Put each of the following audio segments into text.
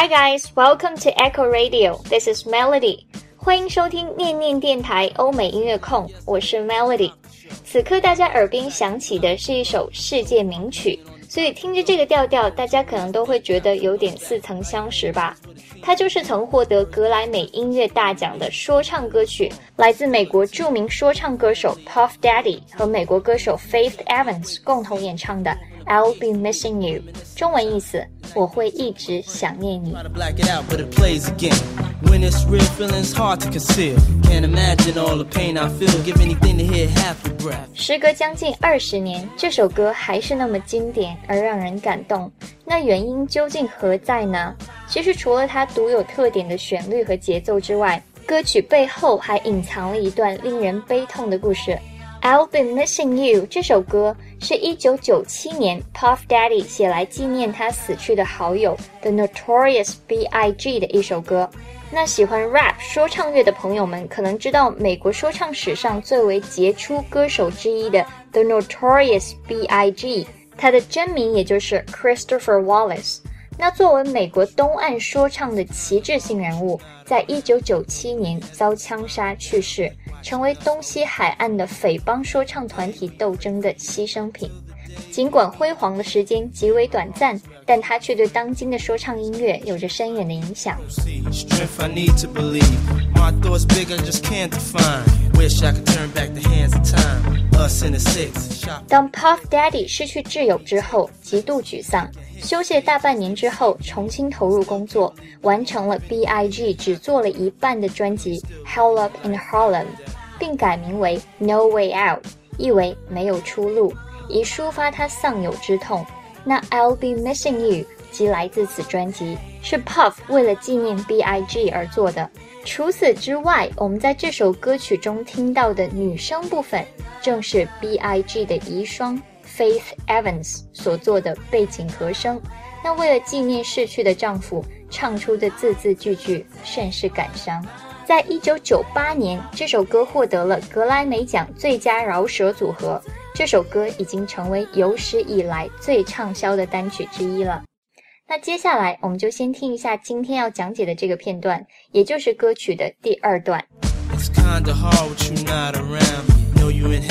Hi guys, welcome to Echo Radio. This is Melody. 欢迎收听念念电台欧美音乐控，我是 Melody。此刻大家耳边响起的是一首世界名曲，所以听着这个调调，大家可能都会觉得有点似曾相识吧。它就是曾获得格莱美音乐大奖的说唱歌曲，来自美国著名说唱歌手 Puff Daddy 和美国歌手 Faith Evans 共同演唱的。I'll be missing you，中文意思我会一直想念你。时隔将近二十年，这首歌还是那么经典而让人感动。那原因究竟何在呢？其实除了它独有特点的旋律和节奏之外，歌曲背后还隐藏了一段令人悲痛的故事。I'll be missing you 这首歌是一九九七年 Puff Daddy 写来纪念他死去的好友 The Notorious B.I.G. 的一首歌。那喜欢 rap 说唱乐的朋友们可能知道，美国说唱史上最为杰出歌手之一的 The Notorious B.I.G. 他的真名也就是 Christopher Wallace。那作为美国东岸说唱的旗帜性人物，在一九九七年遭枪杀去世。成为东西海岸的匪帮说唱团体斗争的牺牲品。尽管辉煌的时间极为短暂，但他却对当今的说唱音乐有着深远的影响。当 Puff Daddy 失去挚友之后，极度沮丧，休息大半年之后，重新投入工作，完成了 B.I.G 只做了一半的专辑《Hell Up in Harlem》。并改名为 No Way Out，意为没有出路，以抒发他丧友之痛。那 I'll Be Missing You 即来自此专辑，是 Puff 为了纪念 B.I.G 而做的。除此之外，我们在这首歌曲中听到的女声部分，正是 B.I.G 的遗孀 Faith Evans 所做的背景和声。那为了纪念逝去的丈夫，唱出的字字句句甚是感伤。在一九九八年，这首歌获得了格莱美奖最佳饶舌组合。这首歌已经成为有史以来最畅销的单曲之一了。那接下来，我们就先听一下今天要讲解的这个片段，也就是歌曲的第二段。Know you in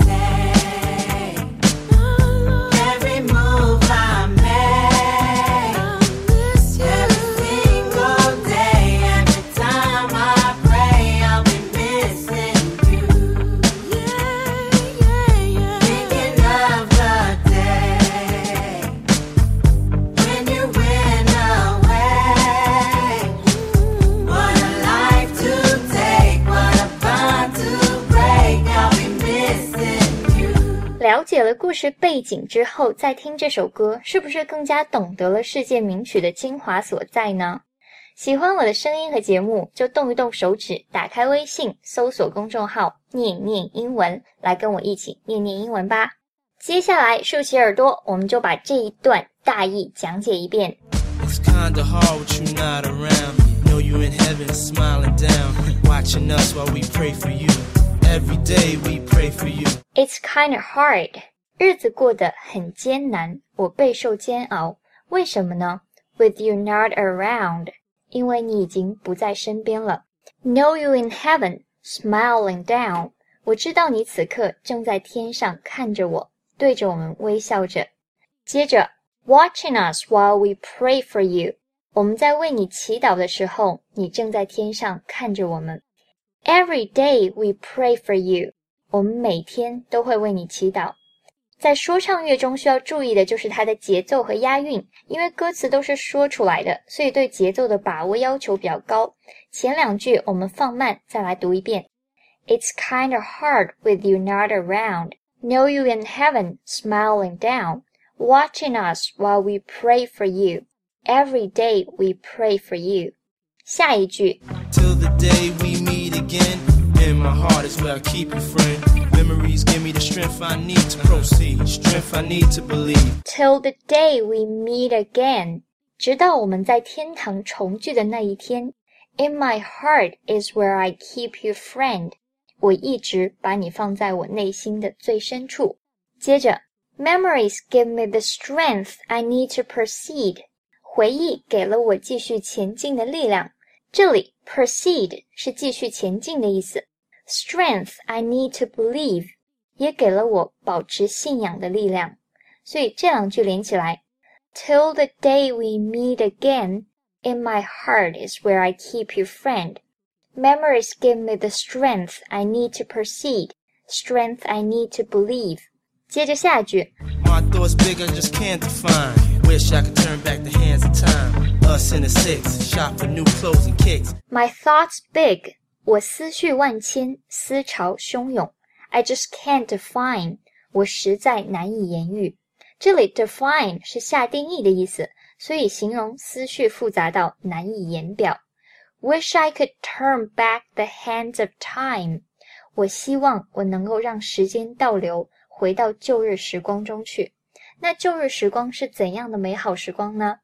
了解了故事背景之后，再听这首歌，是不是更加懂得了世界名曲的精华所在呢？喜欢我的声音和节目，就动一动手指，打开微信，搜索公众号“念念英文”，来跟我一起念念英文吧。接下来竖起耳朵，我们就把这一段大意讲解一遍。you in heaven smiling down, watching us while we pray for you. Every day we pray for you. It's kind of hard. 日子过得很艰难，我备受煎熬。为什么呢？With you not around，因为你已经不在身边了。Know you in heaven, smiling down，我知道你此刻正在天上看着我，对着我们微笑着。接着，watching us while we pray for you。我们在为你祈祷的时候，你正在天上看着我们。 Every day we pray for you。我们每天都会为你祈祷。在说唱乐中需要注意的就是它的节奏和押韵，因为歌词都是说出来的，所以对节奏的把握要求比较高。前两句我们放慢再来读一遍。It's kinda hard with you not around. Know you in heaven, smiling down. watching us while we pray for you. Every day we pray for you. 下一句 Till the day we meet again. In my heart is where I keep you, friend. Memories give me the strength I need to proceed. Strength I need to believe. till the day we meet again，直到我们在天堂重聚的那一天。In my heart is where I keep you, friend。我一直把你放在我内心的最深处。接着，Memories give me the strength I need to proceed。回忆给了我继续前进的力量。 这里 proceed 是继续前进的意思。Strength I need to believe 也给了我保持信仰的力量。所以这两句连起来，Till the day we meet again, in my heart is where I keep you, friend. Memories give me the strength I need to proceed, strength I need to believe. 接着下句 My thoughts big, I just can't define. Wish I could turn back the hands of time. Us in the six, shop for new clothes and kicks. My thoughts big，我思绪万千，思潮汹涌。I just can't define，我实在难以言喻。这里 define 是下定义的意思，所以形容思绪复杂到难以言表。Wish I could turn back the hands of time，我希望我能够让时间倒流，回到旧日时光中去。 那旧日时光是怎样的美好时光呢？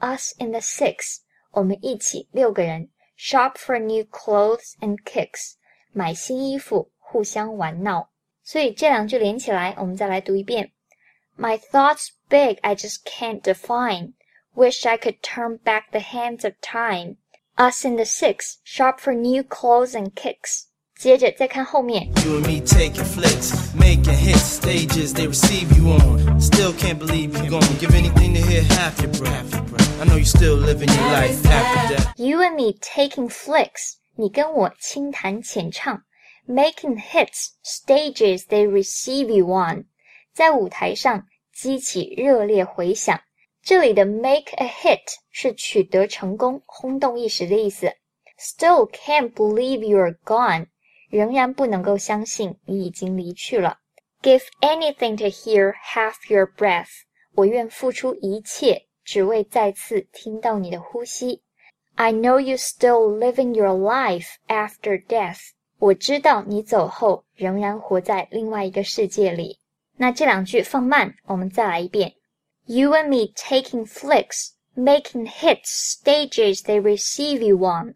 Us in the six，我们一起六个人 shop for new clothes and kicks，买新衣服，互相玩闹。所以这两句连起来，我们再来读一遍。My thoughts big, I just can't define. Wish I could turn back the hands of time. Us in the six shop for new clothes and kicks. 接着再看后面 You and me taking flicks, making hits, stages they receive you on. Still can't believe you gone. Give anything to hear half your breath. I know you still living your life after death. You and me taking flicks，你跟我轻弹浅唱，making hits stages they receive you on，在舞台上激起热烈回响。这里的 make a hit 是取得成功、轰动一时的意思。Still can't believe you're gone， 仍然不能够相信你已经离去了。Give anything to hear half your breath，我愿付出一切，只为再次听到你的呼吸。I know you still living your life after death。我知道你走后仍然活在另外一个世界里。那这两句放慢，我们再来一遍。You and me taking flicks, making hits, stages they receive you on.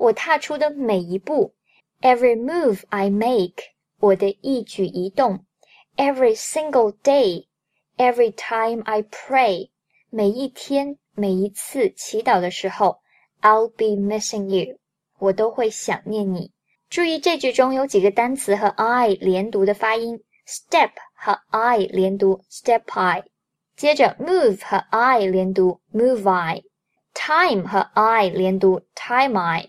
我踏出的每一步；every move I make，我的一举一动；every single day，every time I pray，每一天、每一次祈祷的时候，I'll be missing you，我都会想念你。注意这句中有几个单词和 I 连读的发音，step 和 I 连读 step I，接着 move 和 I 连读 move I。time 和 I 连读 time I，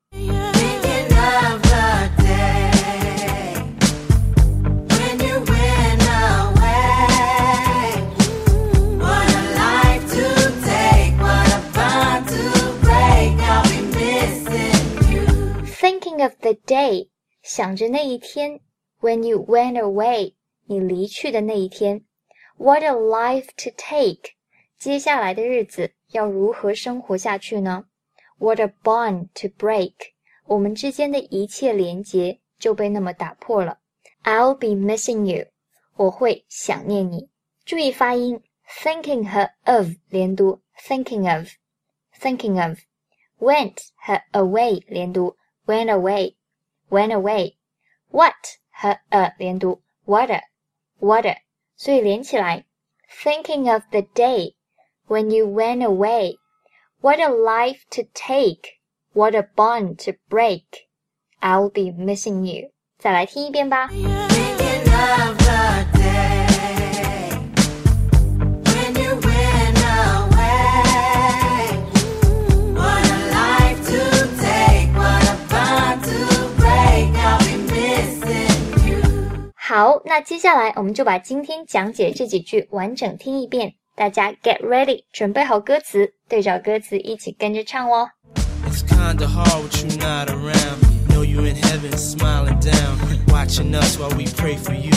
Thinking of the day，想着那一天，When you went away，你离去的那一天。What a life to take，接下来的日子要如何生活下去呢？What a bond to break，我们之间的一切连结就被那么打破了。I'll be missing you，我会想念你。注意发音，thinking 和 of 连读，thinking of thinking of。went 和 away 连读 ，went away，went away。what 和 a 连读，water，water。所以连起来，thinking of the day when you went away。What a life to take! What a bond to break! I'll be missing you. 再来听一遍吧。 好，那接下来我们就把今天讲解这几句完整听一遍。大家 get ready，准备好歌词，对照歌词一起跟着唱哦。It's kinda hard with you not around. Know you in heaven smiling down, watching us while we pray for you.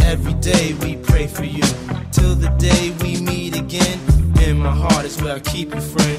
Every day we pray for you. Till the day we meet again. In my heart is where I keep you, friend.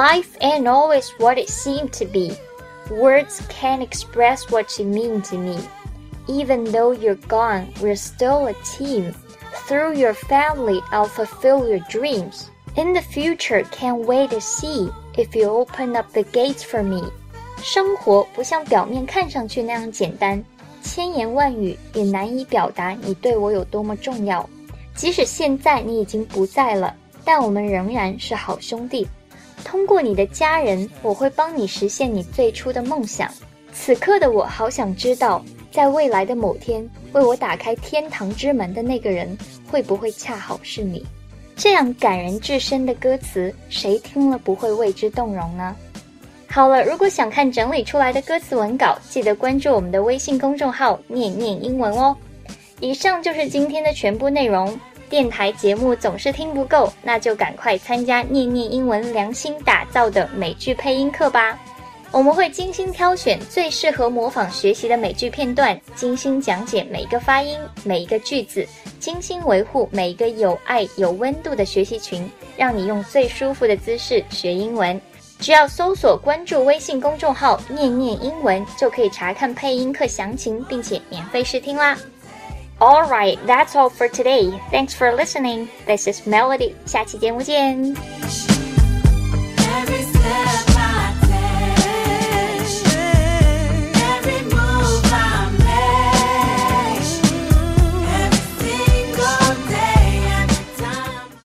Life ain't always what it seemed to be. Words can't express what you mean to me. Even though you're gone, we're still a team. Through your family, I'll fulfill your dreams. In the future, can't wait to see if you open up the gates for me. 生活不像表面看上去那样简单，千言万语也难以表达你对我有多么重要。即使现在你已经不在了，但我们仍然是好兄弟。 通过你的家人，我会帮你实现你最初的梦想。此刻的我好想知道，在未来的某天，为我打开天堂之门的那个人，会不会恰好是你？这样感人至深的歌词，谁听了不会为之动容呢？好了，如果想看整理出来的歌词文稿，记得关注我们的微信公众号“念念英文”哦。以上就是今天的全部内容。电台节目总是听不够，那就赶快参加念念英文良心打造的美剧配音课吧。我们会精心挑选最适合模仿学习的美剧片段，精心讲解每一个发音、每一个句子，精心维护每一个有爱、有温度的学习群，让你用最舒服的姿势学英文。只要搜索关注微信公众号“念念英文”，就可以查看配音课详情，并且免费试听啦。All right, that's all for today. Thanks for listening. This is Melody. 下期节目见。